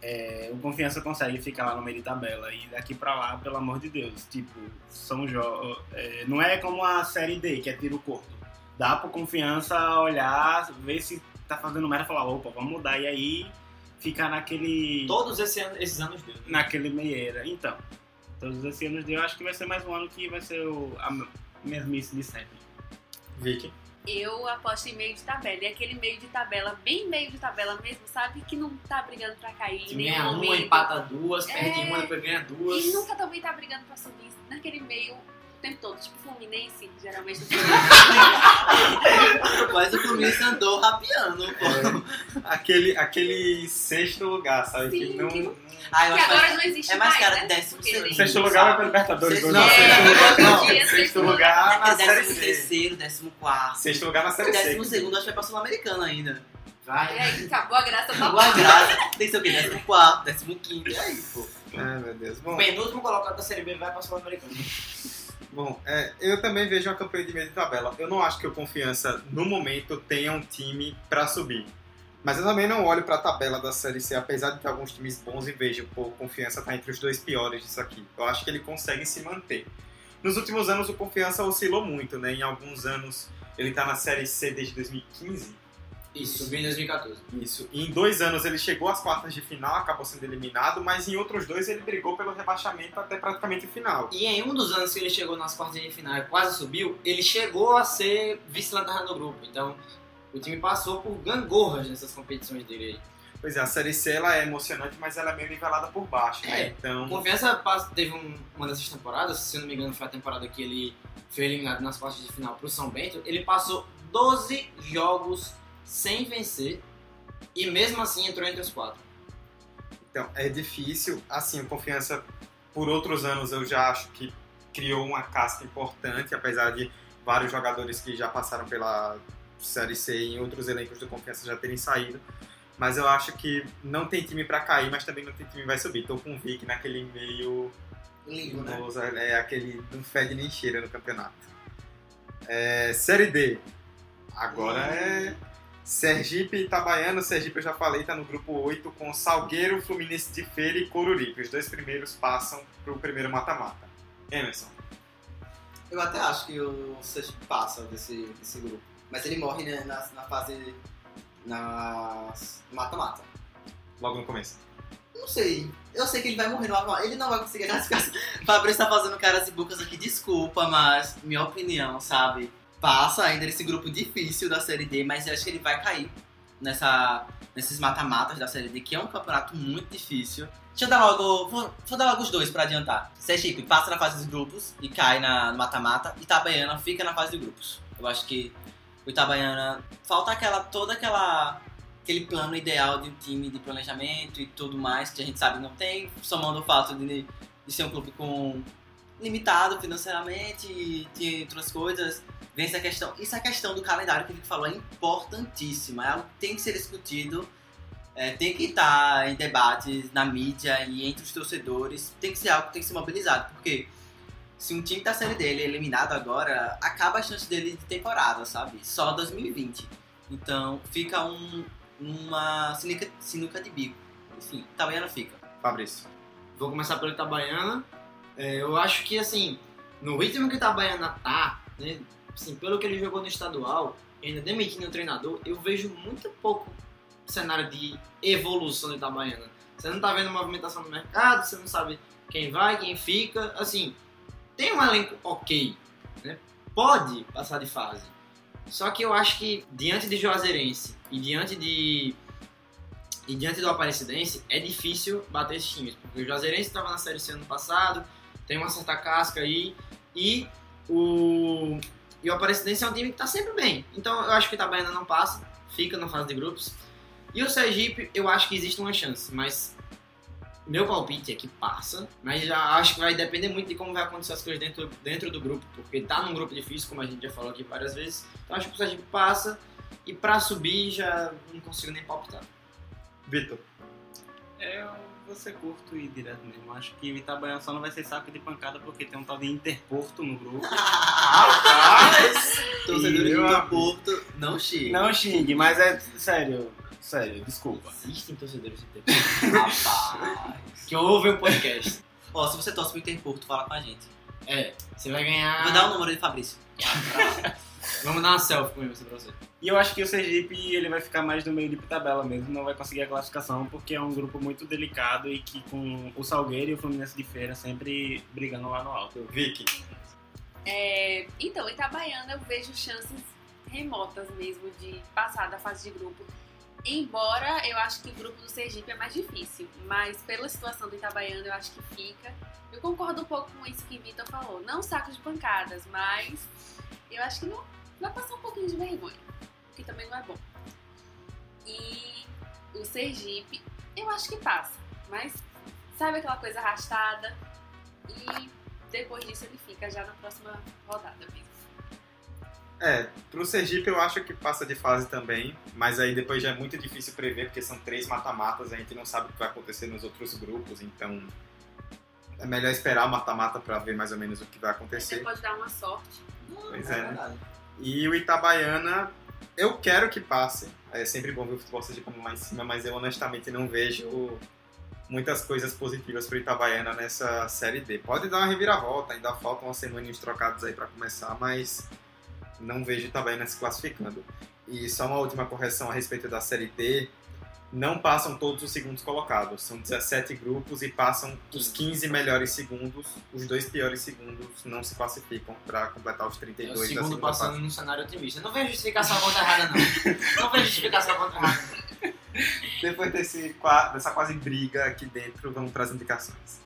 é, o Confiança consegue ficar lá no meio de tabela e daqui pra lá, pelo amor de Deus, tipo, são jogos. É, não é como a série D, que é tiro curto. Dá pro Confiança olhar, ver se tá fazendo merda e falar, opa, vamos mudar. E aí ficar naquele. Todos esse ano- esses anos deu. naquele meieira. Então, todos esses anos eu acho que vai ser mais um ano que vai ser o, a mesmice de sempre. Vicky. Eu aposto em meio de tabela. E aquele meio de tabela, bem meio de tabela mesmo, sabe? Que não tá brigando pra cair Que ganha uma, momento. empata duas, perde É. uma, depois ganha duas. E nunca também tá brigando pra subir naquele meio tempo todo. Tipo Fluminense, geralmente. Mas o Fluminense andou rapeando, pô. Aquele, aquele sexto lugar, sabe? Sim, que não, que não- Ah, que agora não existe é mais mais, cara né? que décimo segundo. Sexto lugar vai pra Libertadores. Sexto- Não, É, sexto lugar não. Sexto lugar na É Série décimo C. terceiro, décimo quarto. Sexto lugar na Série C. Décimo segundo acho que vai pra Sul-Americana ainda. E Vai. aí, acabou a graça da Boa graça. Tem que ser o quê? Décimo quarto, décimo quinto. E aí, pô. Ai, meu Deus. O Bom, penúltimo colocado da Série B vai pra Sul-Americana. Bom é, eu também vejo uma campanha de meio de tabela. Eu não acho que o Confiança, no momento, tenha um time pra subir. Mas eu também não olho pra tabela da Série C, apesar de ter alguns times bons e vejo, pô, o Confiança tá entre os dois piores disso aqui. Eu acho que ele consegue se manter. Nos últimos anos, o Confiança oscilou muito, né? Em alguns anos, ele tá na Série C desde 2015. Isso, subiu em 2014. Isso. E em dois anos ele chegou às quartas de final, acabou sendo eliminado, mas em outros dois ele brigou pelo rebaixamento até praticamente o final. E em um dos anos que ele chegou nas quartas de final e quase subiu, ele chegou a ser vice-lanterna do grupo. Então, o time passou por gangorras nessas competições dele aí. Pois é, a Série C ela é emocionante, mas ela é meio nivelada por baixo, né? É. Então, Confiança teve um- uma dessas temporadas, se não me engano foi a temporada que ele foi eliminado nas quartas de final pro São Bento, ele passou 12 jogos sem vencer e mesmo assim entrou entre os quatro. então é difícil. Assim, o Confiança, por outros anos, eu já acho que criou uma casca importante, apesar de vários jogadores que já passaram pela Série C e em outros elencos do Confiança já terem saído. Mas eu acho que não tem time pra cair, mas também não tem time que vai subir. Tô com o Vic naquele meio Lindo, né? Nossa, É aquele não fede nem cheira no campeonato. É, série D. Agora é Sergipe e Itabaiana. Sergipe eu já falei, tá no grupo 8 com Salgueiro, Fluminense de Feira e Coruripe. Os dois primeiros passam pro primeiro mata-mata. Emerson. Eu até acho que o Sergipe passa desse, desse grupo. Mas ele morre né, na, na fase. nas mata-mata. Logo no começo. Não sei. Eu sei que ele vai morrer no mata-mata. Ele não vai conseguir classificar. Fabrício tá fazendo caras e bocas aqui, desculpa, mas minha opinião, sabe? Passa ainda nesse grupo difícil da Série D, mas eu acho que ele vai cair nessa, nesses mata-matas da Série D, que é um campeonato muito difícil. Deixa eu dar logo. Vou, dar logo os dois pra adiantar. Sergipe passa na fase dos grupos e cai na, no mata-mata. Itabaiana fica na fase de grupos. Eu acho que o Itabaiana falta aquela toda aquela aquele plano ideal de um time de planejamento e tudo mais que a gente sabe não tem, somando o fato de, de ser um clube com limitado financeiramente de outras coisas. Vem essa questão. Isso é a questão do calendário que o Vic falou é importantíssima. É algo que tem que ser discutido, é, tem que estar em debates na mídia e entre os torcedores. Tem que ser algo que tem que ser mobilizado. Porque se um time da série dele é eliminado agora, acaba a chance dele de temporada, sabe? Só 2020. Então fica um, uma sinuca, sinuca de bico. Enfim, Itabaiana fica. Fabrício. Vou começar pelo Itabaiana. É, eu acho que, assim, no ritmo que o Itabaiana tá, né, assim, pelo que ele jogou no estadual, ainda demitindo o treinador, eu vejo muito pouco cenário de evolução do Itabaiana. Você não tá vendo movimentação no mercado, você não sabe quem vai, quem fica. Assim, tem um elenco ok, né? Pode passar de fase. Só que eu acho que diante de Juazeirense e diante de e diante do Aparecidense é difícil bater esses times, porque o Juazeirense estava na Série C ano passado, tem uma certa casca aí e o e o Aparecidense é um time que está sempre bem. Então eu acho que o Itabaiana não passa, fica na fase de grupos. E o Sergipe, eu acho que existe uma chance, mas meu palpite é que passa, mas já acho que vai depender muito de como vai acontecer as coisas dentro, dentro do grupo, porque tá num grupo difícil, como a gente já falou aqui várias vezes. Então acho que o Sergipe passa e pra subir já não consigo nem palpitar. Vitor. Eu vou ser curto e direto mesmo. Acho que o Itabaiana só não vai ser saco de pancada porque tem um tal de Interporto no grupo. Torcedores E do eu- Porto, não xingue. Não xingue, mas é sério. Sério, desculpa. Existem torcedores do Interporto. Rapaz. Que ouvem o podcast. Ó, se você torce pro Interporto, fala com a gente. É, você vai ganhar. Vou dar o número de Fabrício. Vamos dar uma selfie com você pra você. E eu acho que o Sergipe ele vai ficar mais no meio de tabela mesmo, não vai conseguir a classificação, porque é um grupo muito delicado e que com o Salgueiro e o Fluminense de Feira sempre brigando lá no alto. Vicky. É, então, Itabaiana eu vejo chances remotas mesmo de passar da fase de grupo. Embora eu acho que o grupo do Sergipe é mais difícil, mas pela situação do Itabaiana eu acho que fica. Eu concordo um pouco com isso que Vitor falou. Não saco de pancadas, mas eu acho que não vai passar um pouquinho de vergonha, que também não é bom. E o Sergipe, eu acho que passa, mas sabe aquela coisa arrastada? E depois disso ele fica já na próxima rodada mesmo. É, pro Sergipe eu acho que passa de fase também, mas aí depois já é muito difícil prever, porque são três mata-matas, a gente não sabe o que vai acontecer nos outros grupos, então é melhor esperar o mata-mata pra ver mais ou menos o que vai Você acontecer. pode dar uma sorte. Pois é, né? verdade. E o Itabaiana, eu quero que passe. É sempre bom ver o futebol sergipano lá em cima, mas eu honestamente não vejo muitas coisas positivas pro Itabaiana nessa Série D. Pode dar uma reviravolta, ainda faltam umas semaninhas trocados aí para começar, mas não vejo o Itabaiana se classificando. E só uma última correção a respeito da Série D. Não passam todos os segundos colocados. São 17 grupos e passam os 15 melhores segundos. Os dois piores segundos não se classificam para completar os É 32 o da segundo segunda passando fase. num cenário otimista. Não vejo justificação contra errada, não. Não vejo justificação contra errada. Depois desse, dessa quase briga aqui dentro, vamos para as indicações.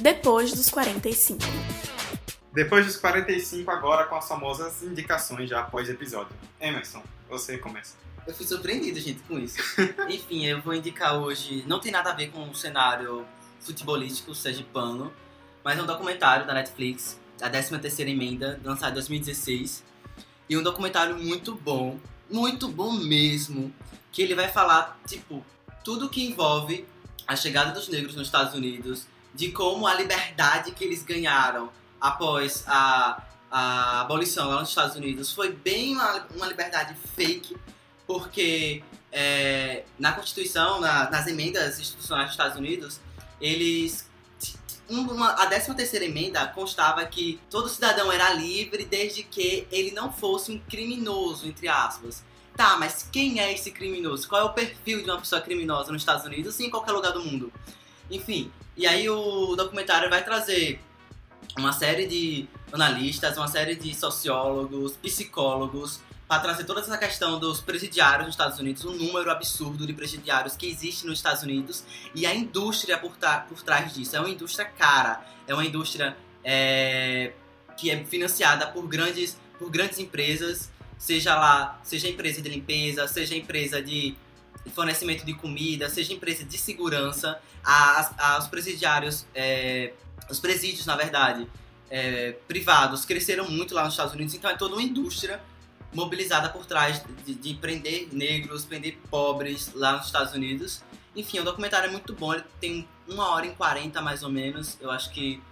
Depois dos 45. Depois dos 45, agora com as famosas indicações já após episódio. Emerson, você começa. Eu fui surpreendido, gente, com isso. Enfim, eu vou indicar hoje. Não tem nada a ver com o cenário futebolístico sergipano, mas é um documentário da Netflix, a 13 emenda, lançado em 2016. E um documentário muito bom, muito bom mesmo, que ele vai falar, tipo, tudo que envolve a chegada dos negros nos Estados Unidos, de como a liberdade que eles ganharam após a, a abolição lá nos Estados Unidos foi bem uma, uma liberdade fake, porque é, na Constituição, na- nas emendas institucionais dos Estados Unidos, eles. Uma, a 13 terceira emenda constava que todo cidadão era livre desde que ele não fosse um criminoso, entre aspas. Tá, mas quem é esse criminoso? Qual é o perfil de uma pessoa criminosa nos Estados Unidos e em qualquer lugar do mundo? Enfim, e aí o documentário vai trazer uma série de analistas, uma série de sociólogos, psicólogos, para trazer toda essa questão dos presidiários nos Estados Unidos, um número absurdo de presidiários que existe nos Estados Unidos e a indústria por, por trás disso. É uma indústria cara, é uma indústria é, que é financiada por grandes, por grandes empresas, seja lá, seja empresa de limpeza, seja empresa de fornecimento de comida, seja empresa de segurança, as, as- os presidiários, é, os presídios, na verdade, é, privados cresceram muito lá nos Estados Unidos, então é toda uma indústria mobilizada por trás de, de prender negros, prender pobres lá nos Estados Unidos. Enfim, o documentário é muito bom, ele tem uma hora e quarenta mais ou menos. Eu acho que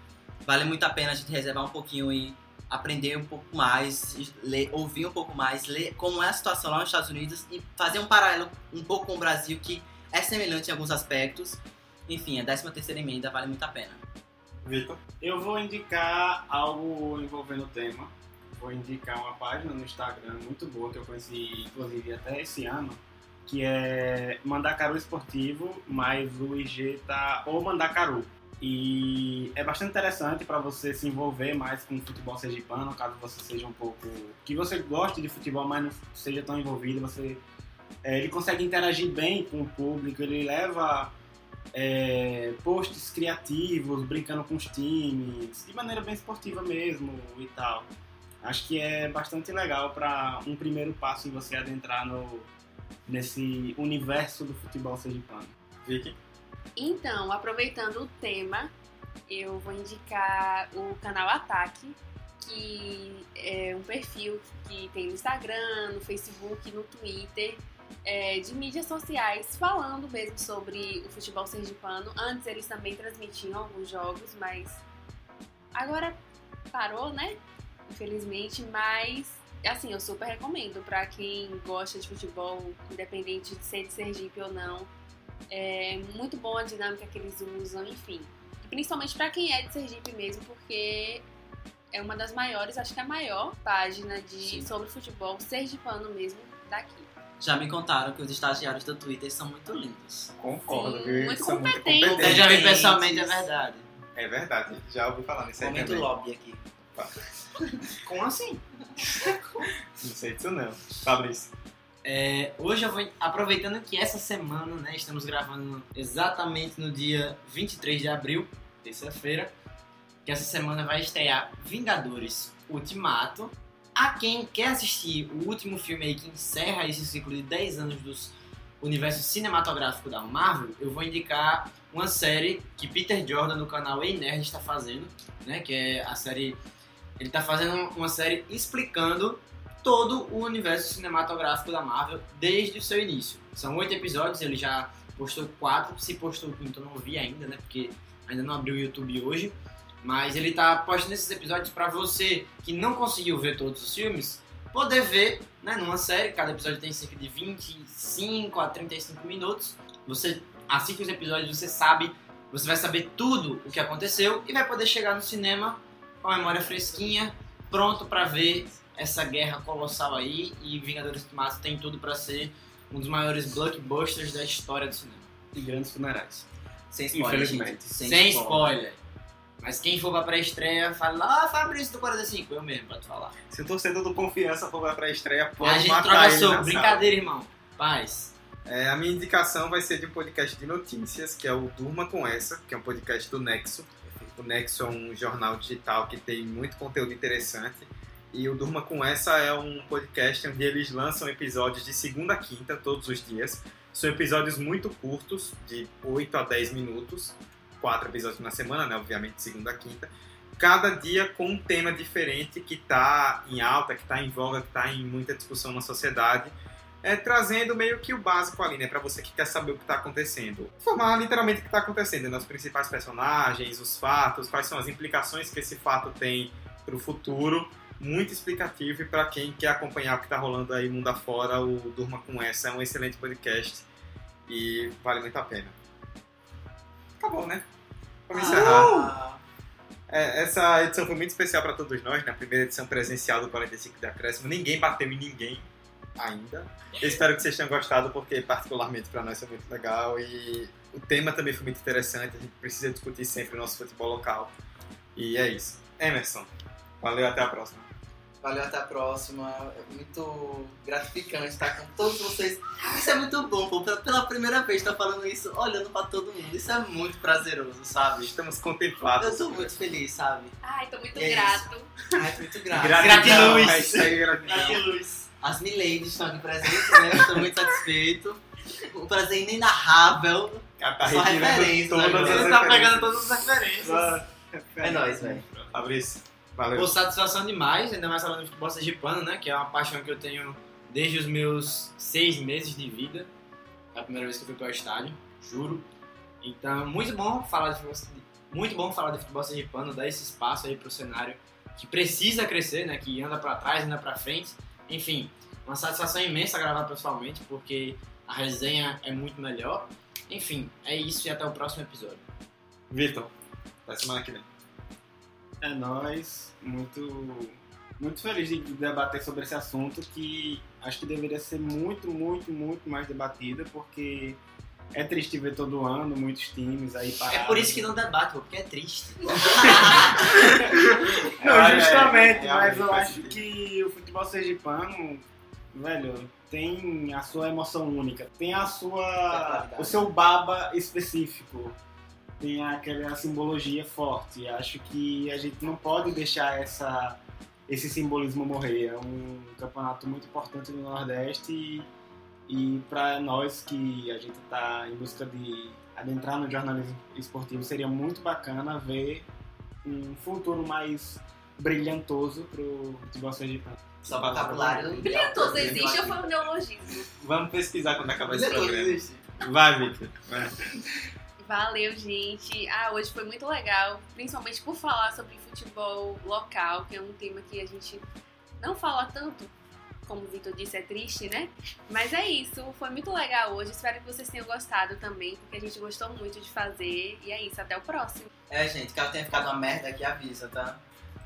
vale muito a pena a gente reservar um pouquinho e aprender um pouco mais, ler, ouvir um pouco mais, ler como é a situação lá nos Estados Unidos e fazer um paralelo um pouco com o Brasil, que é semelhante em alguns aspectos. Enfim, a 13 terceira emenda vale muito a pena. Vitor? Eu vou indicar algo envolvendo o tema. Vou indicar uma página no Instagram muito boa que eu conheci, inclusive, até esse ano, que é Mandacaru Esportivo, mas o IG tá ou Mandacaru. E é bastante interessante para você se envolver mais com o futebol sergipano, caso você seja um pouco. que você goste de futebol, mas não seja tão envolvido. Você, é, ele consegue interagir bem com o público, ele leva é, posts criativos, brincando com os times, de maneira bem esportiva mesmo e tal. Acho que é bastante legal para um primeiro passo em você adentrar no, nesse universo do futebol sergipano. Vicky? Então, aproveitando o tema, eu vou indicar o canal Ataque, que é um perfil que tem no Instagram, no Facebook, no Twitter, é, de mídias sociais, falando mesmo sobre o futebol sergipano. Antes eles também transmitiam alguns jogos, mas agora parou, né? Infelizmente, mas assim, eu super recomendo pra quem gosta de futebol, independente de ser de Sergipe ou não. É muito bom a dinâmica que eles usam, enfim. Principalmente pra quem é de Sergipe mesmo, porque é uma das maiores, acho que é a maior página de, sobre futebol sergipano mesmo daqui. Já me contaram que os estagiários do Twitter são muito lindos. Concordo, Sim, viu? muito São muito competentes. Eu competentes. já vi pessoalmente, é verdade. É verdade, já ouvi falar nisso aí Momento também. lobby aqui. Como assim? Não sei disso não. Fabrício. É, hoje eu vou, aproveitando que essa semana, né, estamos gravando exatamente no dia 23 de abril, terça-feira, que essa semana vai estrear Vingadores Ultimato. A quem quer assistir o último filme aí que encerra esse ciclo de 10 anos dos universo cinematográfico da Marvel, eu vou indicar uma série que Peter Jordan do canal Ei Nerd está fazendo, né, que é a série ele está fazendo uma série explicando todo o universo cinematográfico da Marvel desde o seu início. São oito episódios, ele já postou quatro, se postou o quinto eu não vi ainda, né? Porque ainda não abriu o YouTube hoje. Mas ele tá postando esses episódios para você que não conseguiu ver todos os filmes, poder ver, né, numa série. Cada episódio tem cerca de 25 a 35 minutos. Você assiste os episódios, você sabe, você vai saber tudo o que aconteceu e vai poder chegar no cinema com a memória fresquinha, pronto para ver essa guerra colossal aí. E Vingadores Ultimato tem tudo para ser um dos maiores blockbusters da história do cinema. E grandes funerais. Sem spoiler, Infelizmente. gente. Sem, Sem, spoiler. Mas quem for pra pré-estreia, fala ah, Fabrício do 45, eu mesmo, pra te falar. Se o torcedor do Confiança for pra estreia, pode a gente matar troca ele soco, sala. brincadeira, irmão. Paz. É, a minha indicação vai ser de um podcast de notícias, que é o Durma Com Essa, que é um podcast do Nexo. O Nexo é um jornal digital que tem muito conteúdo interessante. E o Durma Com Essa é um podcast onde eles lançam episódios de segunda a quinta, todos os dias. São episódios muito curtos, de 8 a 10 minutos. Quatro episódios na semana, né? Obviamente, segunda a quinta. Cada dia com um tema diferente que está em alta, que está em voga, que está em muita discussão na sociedade é, trazendo meio que o básico ali, né? Pra você que quer saber o que tá acontecendo. Informar literalmente o que tá acontecendo, né? Os principais personagens, os fatos, quais são as implicações que esse fato tem pro futuro. Muito explicativo e pra quem quer acompanhar o que tá rolando aí mundo afora, o Durma Com Essa é um excelente podcast e vale muito a pena. Acabou, né? Vamos encerrar. Ah, É, essa edição foi muito especial para todos nós, né? A primeira edição presencial do 45 de Acréscimo. Ninguém bateu em ninguém ainda. Eu espero que vocês tenham gostado, porque particularmente para nós foi muito legal e o tema também foi muito interessante. A gente precisa discutir sempre o nosso futebol local. E é isso. Emerson, valeu, até a próxima. Valeu, até a próxima. É muito gratificante estar com todos vocês. Isso é muito bom, pô. Pela, primeira vez estar falando isso, olhando pra todo mundo. Isso é muito prazeroso, sabe? Estamos contemplados. Eu tô muito feliz, sabe? Ai, tô muito É grato. Ai, muito grato. Gratidão, Gratiluz. Gratiluz. As miladies estão aqui presentes, né? Estou muito satisfeito. Um prazer inenarrável. Tá Só referência, todas né? as Você tá pegando todas as referências. É nóis, velho. Fabrício, valeu. Pô, satisfação demais, ainda mais falando de futebol sergipano, né? Que é uma paixão que eu tenho desde os meus seis meses de vida. É a primeira vez que eu fui para o estádio, juro. Então, muito bom falar de futebol, muito bom falar de futebol sergipano, dar esse espaço aí pro cenário que precisa crescer, né? Que anda para trás, anda para frente. Enfim, uma satisfação imensa gravar pessoalmente, porque a resenha é muito melhor. Enfim, é isso e até o próximo episódio. Vitor, até semana que vem. É nós, muito, muito feliz de debater sobre esse assunto que acho que deveria ser muito, muito, muito mais debatido, porque é triste ver todo ano muitos times aí parados. É por isso que não debate, porque é triste. Não, Ah, é, justamente, é, mas eu acho que o futebol sergipano, velho, tem a sua emoção única, tem a sua, o seu baba específico, tem aquela simbologia forte. E Acho que a gente não pode deixar essa, esse simbolismo morrer. É um campeonato muito importante no Nordeste e, e para nós que a gente está em busca de adentrar no jornalismo esportivo, seria muito bacana ver um futuro mais brilhantoso pro futebol sergipano. Só vocabulário. Brilhantoso existe ou foi um neologismo? Vamos pesquisar quando acabar esse programa. Vai, Vitor. Vai. Valeu, gente. Ah, hoje foi muito legal, principalmente por falar sobre futebol local, que é um tema que a gente não fala tanto. Como o Vitor disse, é triste, né? Mas é isso, foi muito legal hoje. Espero que vocês tenham gostado também, porque a gente gostou muito de fazer. E é isso, até o próximo. É, gente, caso tenha ficado uma merda aqui, avisa, tá?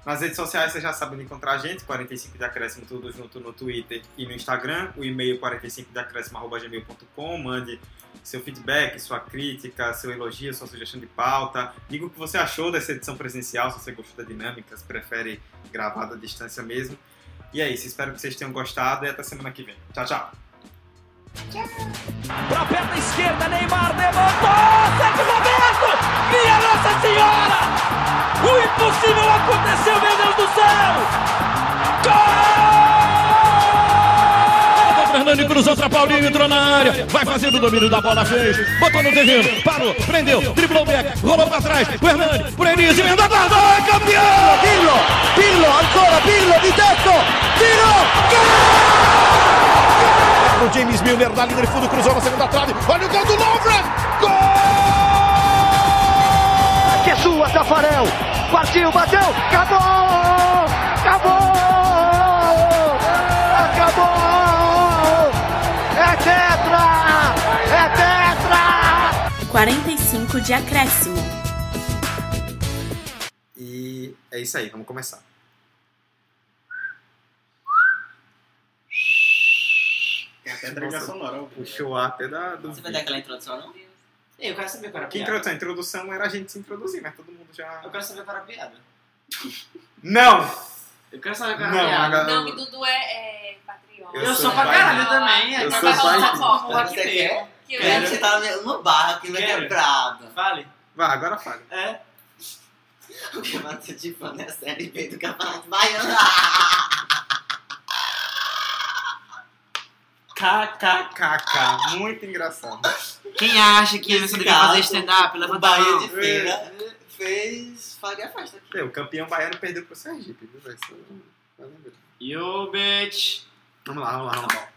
Nas redes sociais vocês já sabem onde encontrar a gente, 45 de acréscimo tudo junto no Twitter e no Instagram, o e-mail 45 de acréscimo.gmail.com, mande seu feedback, sua crítica, seu elogio, sua sugestão de pauta, diga o que você achou dessa edição presencial, se você gostou da dinâmica, se prefere gravada à distância mesmo. E é isso, espero que vocês tenham gostado e até semana que vem. Tchau, tchau! Pra perna esquerda, Neymar levantou! Sérgio Roberto! Minha Nossa Senhora! O impossível aconteceu, Paulinho, entrou na área. Vai fazendo o domínio da bola, fez. Botou no terreno, parou, prendeu, driblou o back, rolou pra trás. O Hernani, por Enis, emenda, guardou, é campeão! Pirlo, Pirlo, ancora Pirlo di tetto, tiro, O James Milner na linha de fundo, cruzou na segunda trave. Olha o gol do Lovren! Gol! que é sua, Tafarel, partiu, bateu, acabou, 45 de acréscimo. E é isso aí, vamos começar. Tem até trilha sonora. Puxou a até da, do Você vai dar aquela introdução, não? Eu quero saber qual era a Que piada. introdução? A introdução era a gente se introduzir, mas todo mundo já. Eu quero saber qual era a piada. Não! Eu quero saber qual era Não, a piada. agora- O nome do Dudu é, é patriota. Eu Eu, sou sou pra caralho também. Eu é sou pra pai- falar fofoca Você quer? Que Quero que você tá numa barra aqui, vai Quero. quebrado. Fale. Vai, agora fale. É. O que bateu de fã é a série B do Campeonato Baiano. KK. KK, muito engraçado. Quem acha que Nesse você devia fazer stand-up? O Levanta a Bahia mão. de Feira fez Faria Festa aqui. É, o campeão baiano perdeu pro Sergipe, viu? velho? Isso eu não- eu lembro. Yo, bitch. Vamos lá, vamos lá, vamos lá.